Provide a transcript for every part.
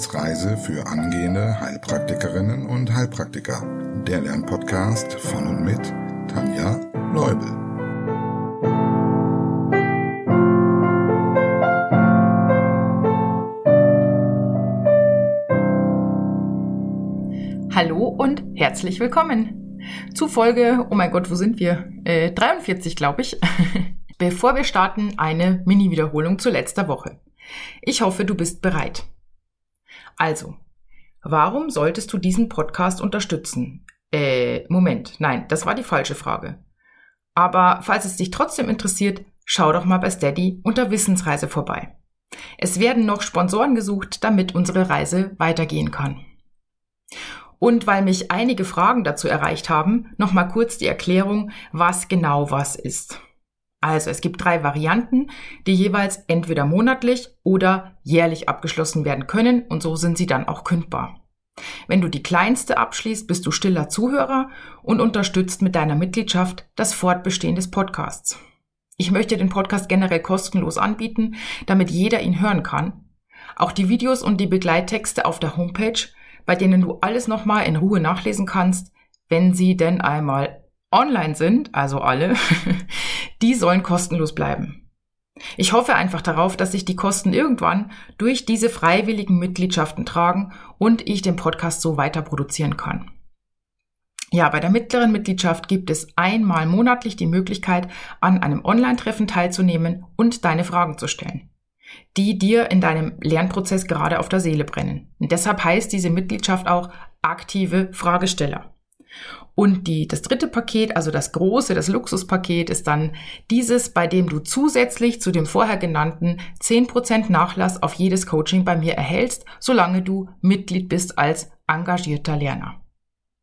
Wissensreise für angehende Heilpraktikerinnen und Heilpraktiker. Der Lernpodcast von und mit Tanja Leubel. Hallo und herzlich willkommen zu Folge, oh mein Gott, wo sind wir? Äh, 43, glaube ich. Bevor wir starten, eine Mini-Wiederholung zu letzter Woche. Ich hoffe, du bist bereit. Also, warum solltest du diesen Podcast unterstützen? Äh, Moment, nein, das war die falsche Frage. Aber falls es dich trotzdem interessiert, schau doch mal bei Steady unter Wissensreise vorbei. Es werden noch Sponsoren gesucht, damit unsere Reise weitergehen kann. Und weil mich einige Fragen dazu erreicht haben, nochmal kurz die Erklärung, was genau was ist. Also es gibt drei Varianten, die jeweils entweder monatlich oder jährlich abgeschlossen werden können und so sind sie dann auch kündbar. Wenn du die kleinste abschließt, bist du stiller Zuhörer und unterstützt mit deiner Mitgliedschaft das Fortbestehen des Podcasts. Ich möchte den Podcast generell kostenlos anbieten, damit jeder ihn hören kann. Auch die Videos und die Begleittexte auf der Homepage, bei denen du alles nochmal in Ruhe nachlesen kannst, wenn sie denn einmal online sind, also alle, die sollen kostenlos bleiben. Ich hoffe einfach darauf, dass sich die Kosten irgendwann durch diese freiwilligen Mitgliedschaften tragen und ich den Podcast so weiter produzieren kann. Ja, bei der mittleren Mitgliedschaft gibt es einmal monatlich die Möglichkeit, an einem Online-Treffen teilzunehmen und deine Fragen zu stellen, die dir in deinem Lernprozess gerade auf der Seele brennen. Und deshalb heißt diese Mitgliedschaft auch aktive Fragesteller. Und die, das dritte Paket, also das große, das Luxuspaket, ist dann dieses, bei dem du zusätzlich zu dem vorher genannten 10% Nachlass auf jedes Coaching bei mir erhältst, solange du Mitglied bist als engagierter Lerner.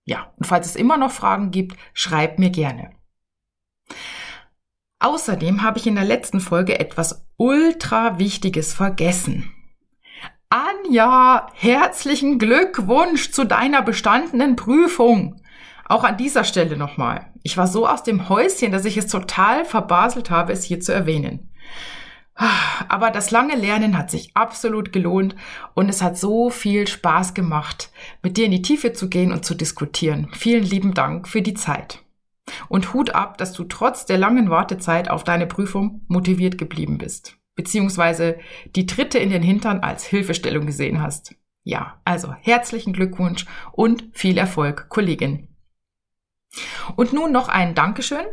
Ja, und falls es immer noch Fragen gibt, schreib mir gerne. Außerdem habe ich in der letzten Folge etwas ultra Wichtiges vergessen. Anja, herzlichen Glückwunsch zu deiner bestandenen Prüfung. Auch an dieser Stelle nochmal. Ich war so aus dem Häuschen, dass ich es total verbaselt habe, es hier zu erwähnen. Aber das lange Lernen hat sich absolut gelohnt und es hat so viel Spaß gemacht, mit dir in die Tiefe zu gehen und zu diskutieren. Vielen lieben Dank für die Zeit. Und Hut ab, dass du trotz der langen Wartezeit auf deine Prüfung motiviert geblieben bist. Beziehungsweise die Tritte in den Hintern als Hilfestellung gesehen hast. Ja, also herzlichen Glückwunsch und viel Erfolg, Kollegin. Und nun noch ein Dankeschön.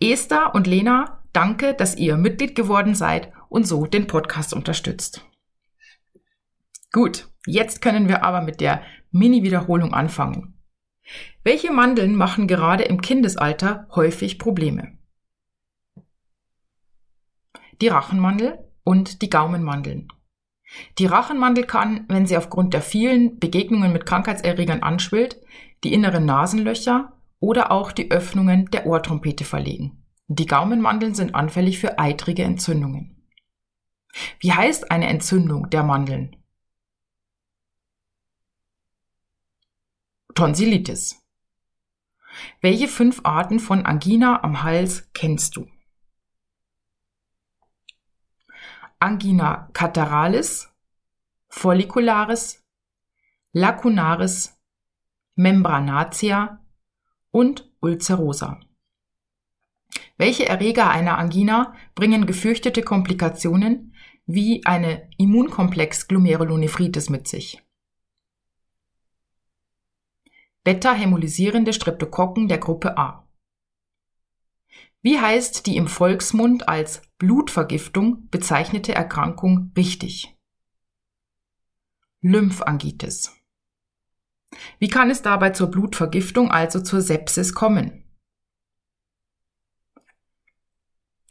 Esther und Lena, danke, dass ihr Mitglied geworden seid und so den Podcast unterstützt. Gut, jetzt können wir aber mit der Mini-Wiederholung anfangen. Welche Mandeln machen gerade im Kindesalter häufig Probleme? Die Rachenmandel und die Gaumenmandeln. Die Rachenmandel kann, wenn sie aufgrund der vielen Begegnungen mit Krankheitserregern anschwillt, die inneren Nasenlöcher oder auch die Öffnungen der Ohrtrompete verlegen. Die Gaumenmandeln sind anfällig für eitrige Entzündungen. Wie heißt eine Entzündung der Mandeln? Tonsillitis. Welche fünf Arten von Angina am Hals kennst du? Angina cataralis, follicularis, lacunaris, membranatia und Ulcerosa. Welche Erreger einer Angina bringen gefürchtete Komplikationen wie eine Immunkomplex-Glomerulonephritis mit sich? Beta-hämolysierende Streptokokken der Gruppe A. Wie heißt die im Volksmund als Blutvergiftung bezeichnete Erkrankung richtig? Lymphangitis. Wie kann es dabei zur Blutvergiftung, also zur Sepsis kommen?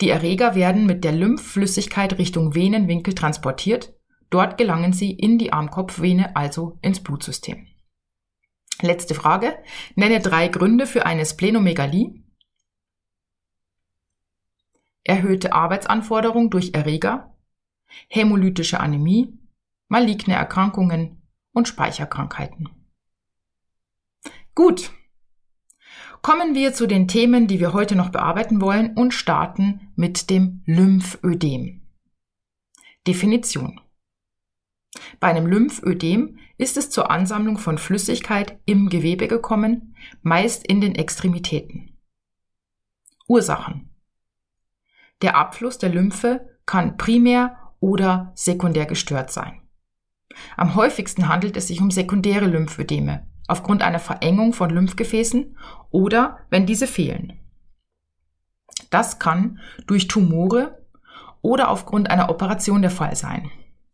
Die Erreger werden mit der Lymphflüssigkeit Richtung Venenwinkel transportiert. Dort gelangen sie in die Armkopfvene, also ins Blutsystem. Letzte Frage. Nenne drei Gründe für eine Splenomegalie. Erhöhte Arbeitsanforderung durch Erreger, hämolytische Anämie, maligne Erkrankungen und Speicherkrankheiten. Gut. Kommen wir zu den Themen, die wir heute noch bearbeiten wollen und starten mit dem Lymphödem. Definition. Bei einem Lymphödem ist es zur Ansammlung von Flüssigkeit im Gewebe gekommen, meist in den Extremitäten. Ursachen. Der Abfluss der Lymphe kann primär oder sekundär gestört sein. Am häufigsten handelt es sich um sekundäre Lymphödeme aufgrund einer Verengung von Lymphgefäßen oder wenn diese fehlen. Das kann durch Tumore oder aufgrund einer Operation der Fall sein.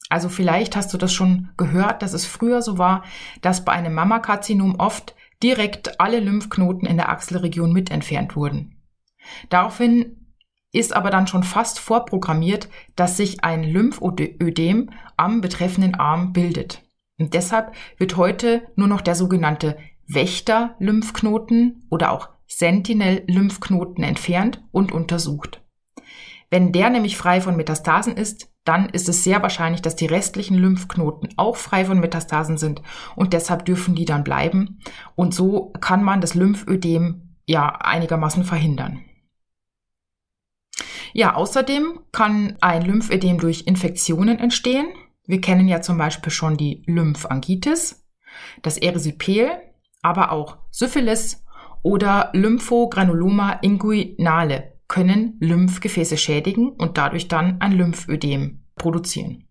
Also vielleicht hast du das schon gehört, dass es früher so war, dass bei einem Mammakarzinom oft direkt alle Lymphknoten in der Achselregion mit entfernt wurden. Daraufhin ist aber dann schon fast vorprogrammiert, dass sich ein Lymphödem am betreffenden Arm bildet. Und deshalb wird heute nur noch der sogenannte Wächter-Lymphknoten oder auch Sentinel-Lymphknoten entfernt und untersucht. Wenn der nämlich frei von Metastasen ist, dann ist es sehr wahrscheinlich, dass die restlichen Lymphknoten auch frei von Metastasen sind und deshalb dürfen die dann bleiben. Und so kann man das Lymphödem ja einigermaßen verhindern. Ja, außerdem kann ein Lymphödem durch Infektionen entstehen. Wir kennen ja zum Beispiel schon die Lymphangitis, das Erysypel, aber auch Syphilis oder Lymphogranuloma inguinale können Lymphgefäße schädigen und dadurch dann ein Lymphödem produzieren.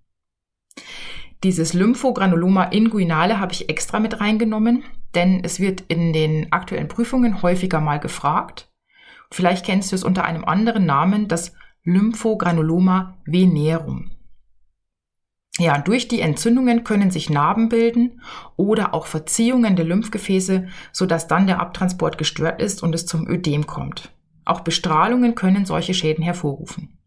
Dieses Lymphogranuloma inguinale habe ich extra mit reingenommen, denn es wird in den aktuellen Prüfungen häufiger mal gefragt. Vielleicht kennst du es unter einem anderen Namen, das Lymphogranuloma venerum. Ja, durch die Entzündungen können sich Narben bilden oder auch Verziehungen der Lymphgefäße, sodass dann der Abtransport gestört ist und es zum Ödem kommt. Auch Bestrahlungen können solche Schäden hervorrufen.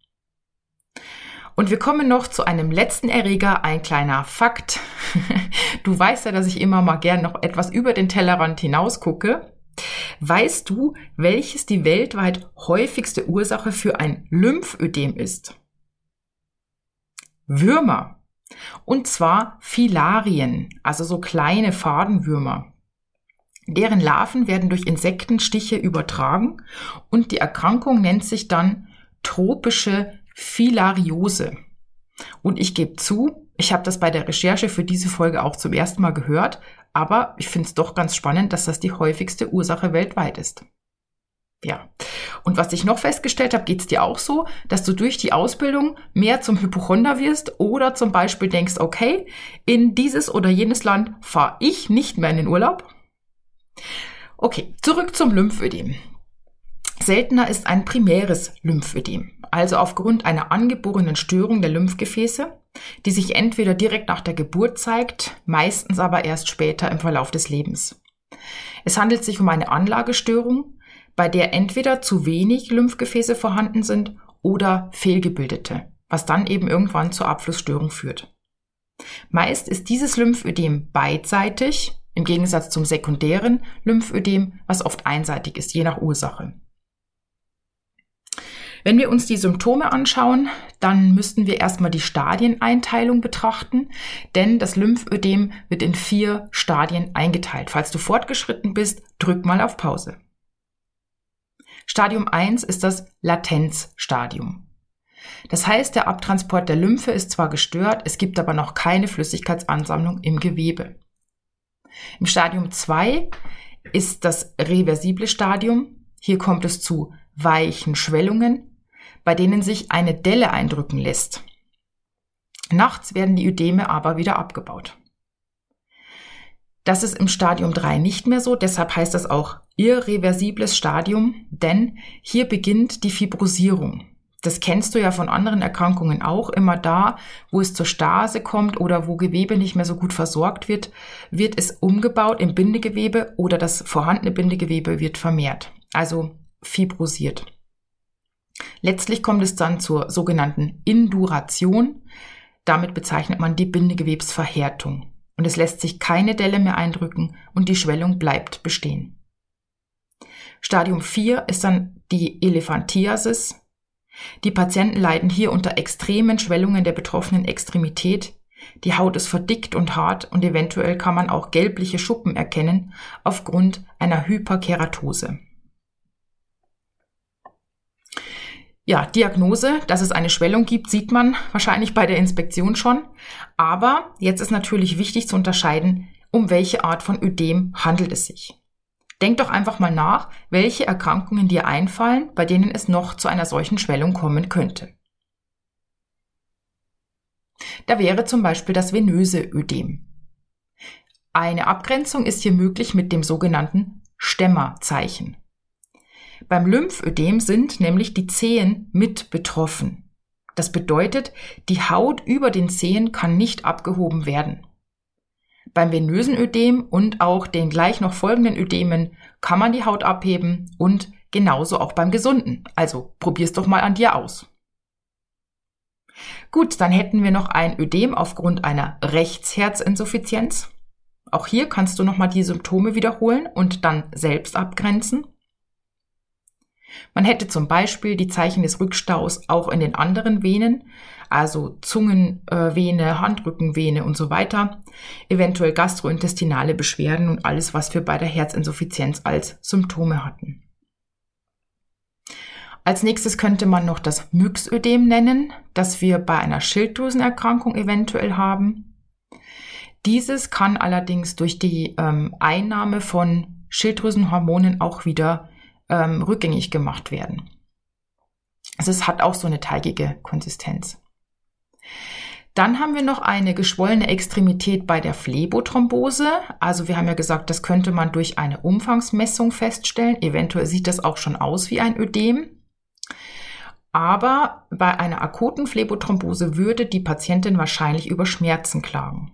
Und wir kommen noch zu einem letzten Erreger, ein kleiner Fakt. Du weißt ja, dass ich immer mal gern noch etwas über den Tellerrand hinaus gucke. Weißt du, welches die weltweit häufigste Ursache für ein Lymphödem ist? Würmer. Und zwar Filarien, also so kleine Fadenwürmer. Deren Larven werden durch Insektenstiche übertragen und die Erkrankung nennt sich dann tropische Filariose. Und ich gebe zu, ich habe das bei der Recherche für diese Folge auch zum ersten Mal gehört, aber ich finde es doch ganz spannend, dass das die häufigste Ursache weltweit ist. Ja. Und was ich noch festgestellt habe, geht es dir auch so, dass du durch die Ausbildung mehr zum Hypochonder wirst oder zum Beispiel denkst, okay, in dieses oder jenes Land fahre ich nicht mehr in den Urlaub. Okay, zurück zum Lymphödem. Seltener ist ein primäres Lymphödem, also aufgrund einer angeborenen Störung der Lymphgefäße die sich entweder direkt nach der Geburt zeigt, meistens aber erst später im Verlauf des Lebens. Es handelt sich um eine Anlagestörung, bei der entweder zu wenig Lymphgefäße vorhanden sind oder fehlgebildete, was dann eben irgendwann zur Abflussstörung führt. Meist ist dieses Lymphödem beidseitig, im Gegensatz zum sekundären Lymphödem, was oft einseitig ist, je nach Ursache. Wenn wir uns die Symptome anschauen, dann müssten wir erstmal die Stadieneinteilung betrachten, denn das Lymphödem wird in vier Stadien eingeteilt. Falls du fortgeschritten bist, drück mal auf Pause. Stadium 1 ist das Latenzstadium. Das heißt, der Abtransport der Lymphe ist zwar gestört, es gibt aber noch keine Flüssigkeitsansammlung im Gewebe. Im Stadium 2 ist das reversible Stadium. Hier kommt es zu weichen Schwellungen, bei denen sich eine Delle eindrücken lässt. Nachts werden die Ödeme aber wieder abgebaut. Das ist im Stadium 3 nicht mehr so, deshalb heißt das auch irreversibles Stadium, denn hier beginnt die Fibrosierung. Das kennst du ja von anderen Erkrankungen auch. Immer da, wo es zur Stase kommt oder wo Gewebe nicht mehr so gut versorgt wird, wird es umgebaut im Bindegewebe oder das vorhandene Bindegewebe wird vermehrt, also fibrosiert. Letztlich kommt es dann zur sogenannten Induration. Damit bezeichnet man die Bindegewebsverhärtung. Und es lässt sich keine Delle mehr eindrücken und die Schwellung bleibt bestehen. Stadium 4 ist dann die Elephantiasis. Die Patienten leiden hier unter extremen Schwellungen der betroffenen Extremität. Die Haut ist verdickt und hart und eventuell kann man auch gelbliche Schuppen erkennen aufgrund einer Hyperkeratose. Ja, Diagnose, dass es eine Schwellung gibt, sieht man wahrscheinlich bei der Inspektion schon. Aber jetzt ist natürlich wichtig zu unterscheiden, um welche Art von Ödem handelt es sich. Denk doch einfach mal nach, welche Erkrankungen dir einfallen, bei denen es noch zu einer solchen Schwellung kommen könnte. Da wäre zum Beispiel das venöse Ödem. Eine Abgrenzung ist hier möglich mit dem sogenannten Stämmerzeichen. Beim Lymphödem sind nämlich die Zehen mit betroffen. Das bedeutet, die Haut über den Zehen kann nicht abgehoben werden. Beim venösen Ödem und auch den gleich noch folgenden Ödemen kann man die Haut abheben und genauso auch beim gesunden. Also probier's doch mal an dir aus. Gut, dann hätten wir noch ein Ödem aufgrund einer Rechtsherzinsuffizienz. Auch hier kannst du nochmal die Symptome wiederholen und dann selbst abgrenzen. Man hätte zum Beispiel die Zeichen des Rückstaus auch in den anderen Venen, also Zungenvene, Handrückenvene und so weiter, eventuell gastrointestinale Beschwerden und alles, was wir bei der Herzinsuffizienz als Symptome hatten. Als nächstes könnte man noch das Myxödem nennen, das wir bei einer Schilddrüsenerkrankung eventuell haben. Dieses kann allerdings durch die ähm, Einnahme von Schilddrüsenhormonen auch wieder ähm, rückgängig gemacht werden. Also es hat auch so eine teigige Konsistenz. Dann haben wir noch eine geschwollene Extremität bei der Phlebothrombose. Also wir haben ja gesagt, das könnte man durch eine Umfangsmessung feststellen. Eventuell sieht das auch schon aus wie ein Ödem. Aber bei einer akuten Phlebothrombose würde die Patientin wahrscheinlich über Schmerzen klagen.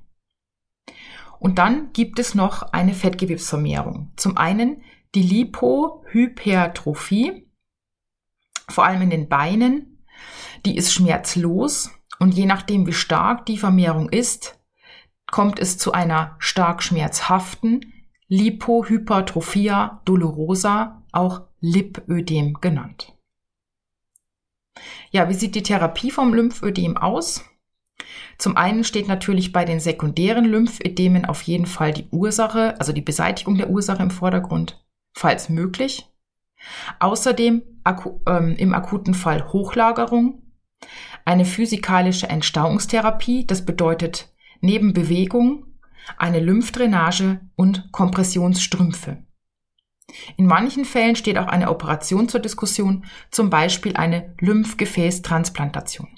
Und dann gibt es noch eine Fettgewebsvermehrung. Zum einen die Lipohypertrophie, vor allem in den Beinen, die ist schmerzlos und je nachdem, wie stark die Vermehrung ist, kommt es zu einer stark schmerzhaften Lipohypertrophia dolorosa, auch Lipödem genannt. Ja, wie sieht die Therapie vom Lymphödem aus? Zum einen steht natürlich bei den sekundären Lymphödemen auf jeden Fall die Ursache, also die Beseitigung der Ursache im Vordergrund, falls möglich. Außerdem aku ähm, im akuten Fall Hochlagerung, eine physikalische Entstauungstherapie, das bedeutet neben Bewegung eine Lymphdrainage und Kompressionsstrümpfe. In manchen Fällen steht auch eine Operation zur Diskussion, zum Beispiel eine Lymphgefäßtransplantation.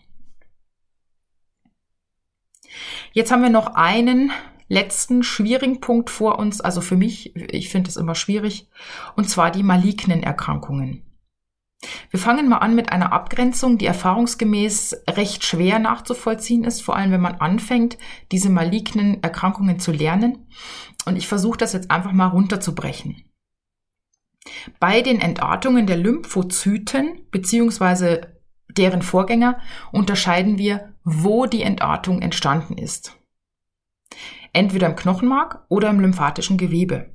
Jetzt haben wir noch einen letzten schwierigen Punkt vor uns, also für mich, ich finde es immer schwierig, und zwar die malignen Erkrankungen. Wir fangen mal an mit einer Abgrenzung, die erfahrungsgemäß recht schwer nachzuvollziehen ist, vor allem wenn man anfängt, diese malignen Erkrankungen zu lernen. Und ich versuche das jetzt einfach mal runterzubrechen. Bei den Entartungen der Lymphozyten bzw. deren Vorgänger unterscheiden wir, wo die Entartung entstanden ist. Entweder im Knochenmark oder im lymphatischen Gewebe.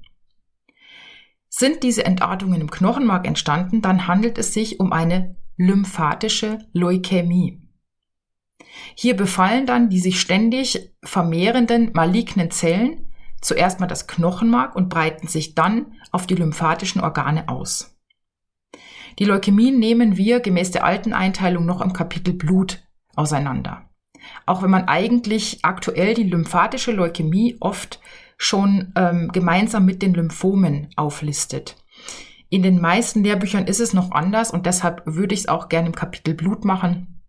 Sind diese Entartungen im Knochenmark entstanden, dann handelt es sich um eine lymphatische Leukämie. Hier befallen dann die sich ständig vermehrenden malignen Zellen zuerst mal das Knochenmark und breiten sich dann auf die lymphatischen Organe aus. Die Leukämien nehmen wir gemäß der alten Einteilung noch im Kapitel Blut auseinander. Auch wenn man eigentlich aktuell die lymphatische Leukämie oft schon ähm, gemeinsam mit den Lymphomen auflistet. In den meisten Lehrbüchern ist es noch anders und deshalb würde ich es auch gerne im Kapitel Blut machen,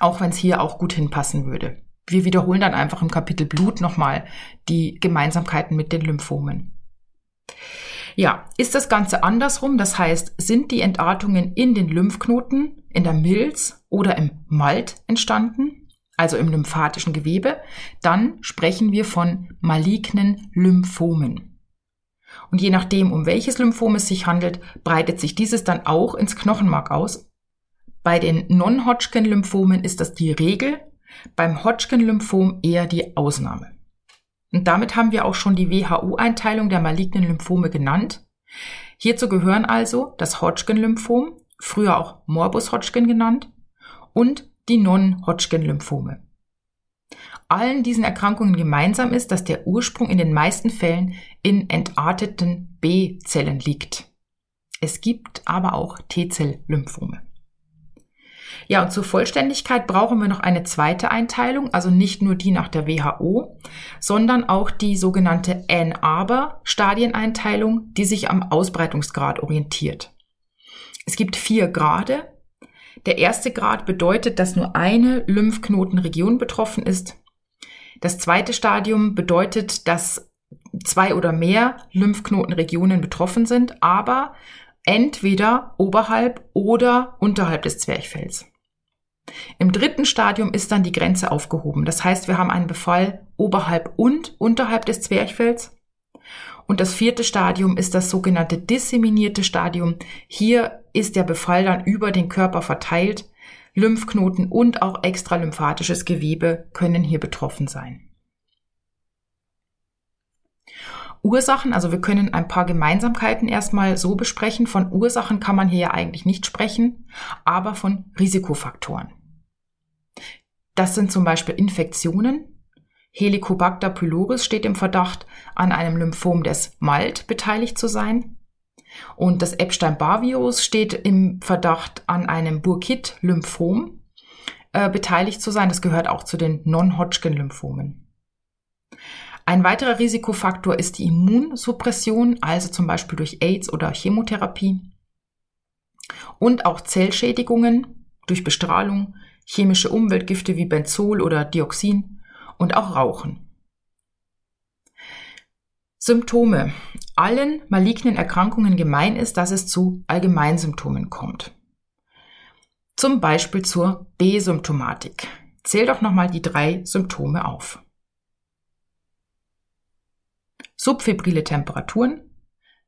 auch wenn es hier auch gut hinpassen würde. Wir wiederholen dann einfach im Kapitel Blut nochmal die Gemeinsamkeiten mit den Lymphomen. Ja, ist das Ganze andersrum? Das heißt, sind die Entartungen in den Lymphknoten, in der Milz oder im Malt entstanden, also im lymphatischen Gewebe, dann sprechen wir von malignen Lymphomen. Und je nachdem, um welches Lymphom es sich handelt, breitet sich dieses dann auch ins Knochenmark aus. Bei den Non-Hodgkin-Lymphomen ist das die Regel, beim Hodgkin-Lymphom eher die Ausnahme. Und damit haben wir auch schon die WHO-Einteilung der malignen Lymphome genannt. Hierzu gehören also das Hodgkin-Lymphom, früher auch Morbus Hodgkin genannt, und die Non-Hodgkin-Lymphome. Allen diesen Erkrankungen gemeinsam ist, dass der Ursprung in den meisten Fällen in entarteten B-Zellen liegt. Es gibt aber auch T-Zell-Lymphome. Ja, und zur Vollständigkeit brauchen wir noch eine zweite Einteilung, also nicht nur die nach der WHO, sondern auch die sogenannte Ann Arbor Stadieneinteilung, die sich am Ausbreitungsgrad orientiert. Es gibt vier Grade. Der erste Grad bedeutet, dass nur eine Lymphknotenregion betroffen ist. Das zweite Stadium bedeutet, dass zwei oder mehr Lymphknotenregionen betroffen sind, aber entweder oberhalb oder unterhalb des Zwerchfells. Im dritten Stadium ist dann die Grenze aufgehoben. Das heißt, wir haben einen Befall oberhalb und unterhalb des Zwerchfells. Und das vierte Stadium ist das sogenannte disseminierte Stadium. Hier ist der Befall dann über den Körper verteilt. Lymphknoten und auch extralymphatisches Gewebe können hier betroffen sein. Ursachen, also wir können ein paar Gemeinsamkeiten erstmal so besprechen. Von Ursachen kann man hier ja eigentlich nicht sprechen, aber von Risikofaktoren. Das sind zum Beispiel Infektionen. Helicobacter pylori steht im Verdacht, an einem Lymphom des Malt beteiligt zu sein. Und das Epstein-Barr-Virus steht im Verdacht, an einem Burkitt-Lymphom äh, beteiligt zu sein. Das gehört auch zu den Non-Hodgkin-Lymphomen. Ein weiterer Risikofaktor ist die Immunsuppression, also zum Beispiel durch AIDS oder Chemotherapie. Und auch Zellschädigungen durch Bestrahlung, chemische Umweltgifte wie Benzol oder Dioxin und auch Rauchen. Symptome. Allen malignen Erkrankungen gemein ist, dass es zu Allgemeinsymptomen kommt. Zum Beispiel zur B-Symptomatik. Zähl doch nochmal die drei Symptome auf subfebrile Temperaturen,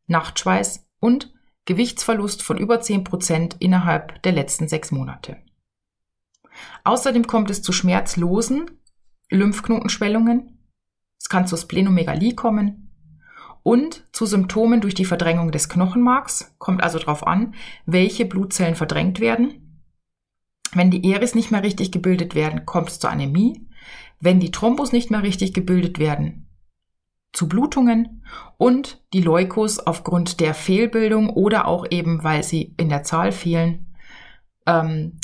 Nachtschweiß und Gewichtsverlust von über 10 Prozent innerhalb der letzten sechs Monate. Außerdem kommt es zu schmerzlosen Lymphknotenschwellungen. Es kann zur Splenomegalie kommen und zu Symptomen durch die Verdrängung des Knochenmarks. Kommt also darauf an, welche Blutzellen verdrängt werden. Wenn die Eris nicht mehr richtig gebildet werden, kommt es zur Anämie. Wenn die Thrombus nicht mehr richtig gebildet werden, zu Blutungen und die Leukos aufgrund der Fehlbildung oder auch eben, weil sie in der Zahl fehlen, ähm,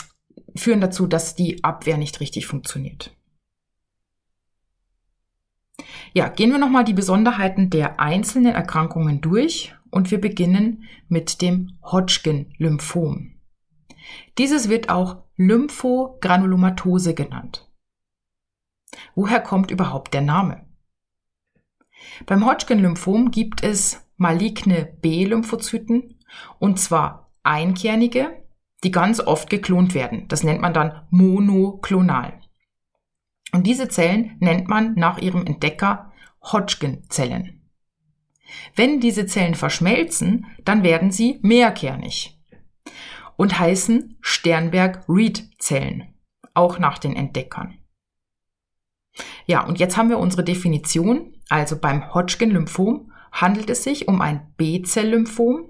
führen dazu, dass die Abwehr nicht richtig funktioniert. Ja, gehen wir nochmal die Besonderheiten der einzelnen Erkrankungen durch und wir beginnen mit dem Hodgkin-Lymphom. Dieses wird auch Lymphogranulomatose genannt. Woher kommt überhaupt der Name? Beim Hodgkin-Lymphom gibt es maligne B-Lymphozyten und zwar einkernige, die ganz oft geklont werden. Das nennt man dann monoklonal. Und diese Zellen nennt man nach ihrem Entdecker Hodgkin-Zellen. Wenn diese Zellen verschmelzen, dann werden sie mehrkernig und heißen Sternberg-Reed-Zellen, auch nach den Entdeckern. Ja, und jetzt haben wir unsere Definition. Also beim Hodgkin-Lymphom handelt es sich um ein B-Zell-Lymphom.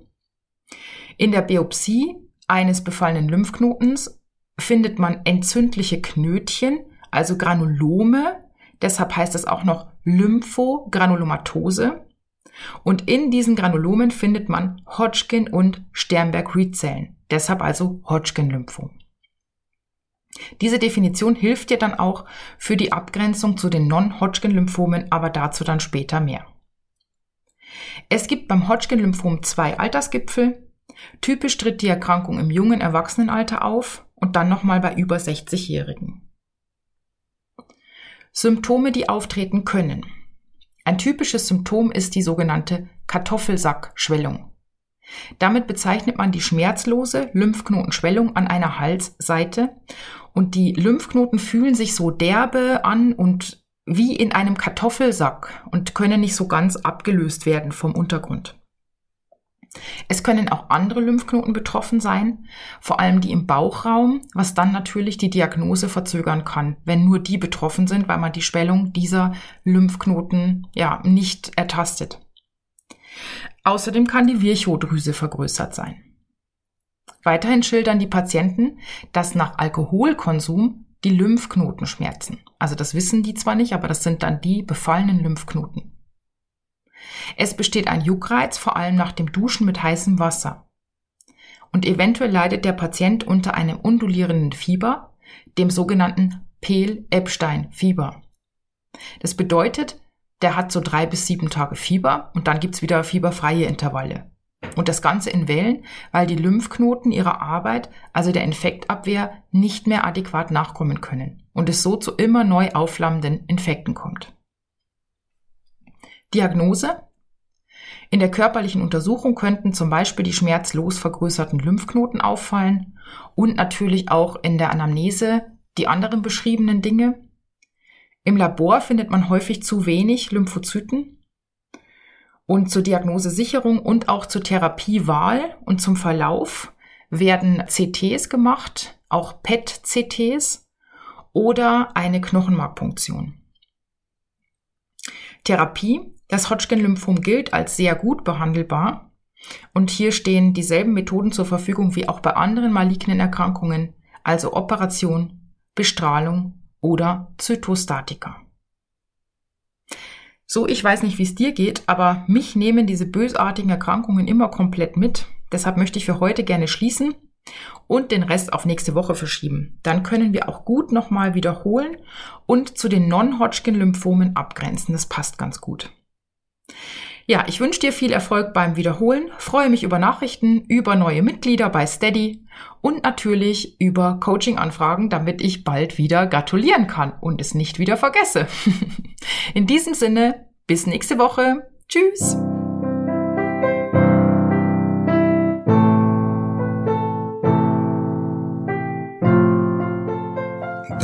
In der Biopsie eines befallenen Lymphknotens findet man entzündliche Knötchen, also Granulome. Deshalb heißt es auch noch Lymphogranulomatose. Und in diesen Granulomen findet man Hodgkin- und Sternberg-Reed-Zellen. Deshalb also Hodgkin-Lymphom. Diese Definition hilft dir dann auch für die Abgrenzung zu den Non-Hodgkin-Lymphomen, aber dazu dann später mehr. Es gibt beim Hodgkin-Lymphom zwei Altersgipfel. Typisch tritt die Erkrankung im jungen Erwachsenenalter auf und dann nochmal bei über 60-Jährigen. Symptome, die auftreten können. Ein typisches Symptom ist die sogenannte Kartoffelsackschwellung. Damit bezeichnet man die schmerzlose Lymphknotenschwellung an einer Halsseite und die Lymphknoten fühlen sich so derbe an und wie in einem Kartoffelsack und können nicht so ganz abgelöst werden vom Untergrund. Es können auch andere Lymphknoten betroffen sein, vor allem die im Bauchraum, was dann natürlich die Diagnose verzögern kann, wenn nur die betroffen sind, weil man die Schwellung dieser Lymphknoten ja nicht ertastet. Außerdem kann die Virchow-Drüse vergrößert sein. Weiterhin schildern die Patienten, dass nach Alkoholkonsum die Lymphknoten schmerzen. Also das wissen die zwar nicht, aber das sind dann die befallenen Lymphknoten. Es besteht ein Juckreiz, vor allem nach dem Duschen mit heißem Wasser. und eventuell leidet der Patient unter einem undulierenden Fieber, dem sogenannten Pehl-Epstein-Fieber. Das bedeutet, der hat so drei bis sieben Tage Fieber und dann gibt's wieder fieberfreie Intervalle. Und das Ganze in Wellen, weil die Lymphknoten ihrer Arbeit, also der Infektabwehr, nicht mehr adäquat nachkommen können und es so zu immer neu aufflammenden Infekten kommt. Diagnose in der körperlichen Untersuchung könnten zum Beispiel die schmerzlos vergrößerten Lymphknoten auffallen und natürlich auch in der Anamnese die anderen beschriebenen Dinge. Im Labor findet man häufig zu wenig Lymphozyten. Und zur Diagnosesicherung und auch zur Therapiewahl und zum Verlauf werden CTs gemacht, auch PET-CTs oder eine Knochenmarkpunktion. Therapie das Hodgkin-Lymphom gilt als sehr gut behandelbar. Und hier stehen dieselben Methoden zur Verfügung wie auch bei anderen malignen Erkrankungen, also Operation, Bestrahlung oder Zytostatika. So, ich weiß nicht, wie es dir geht, aber mich nehmen diese bösartigen Erkrankungen immer komplett mit. Deshalb möchte ich für heute gerne schließen und den Rest auf nächste Woche verschieben. Dann können wir auch gut nochmal wiederholen und zu den Non-Hodgkin-Lymphomen abgrenzen. Das passt ganz gut. Ja, ich wünsche dir viel Erfolg beim Wiederholen, freue mich über Nachrichten, über neue Mitglieder bei Steady und natürlich über Coaching-Anfragen, damit ich bald wieder gratulieren kann und es nicht wieder vergesse. In diesem Sinne, bis nächste Woche. Tschüss.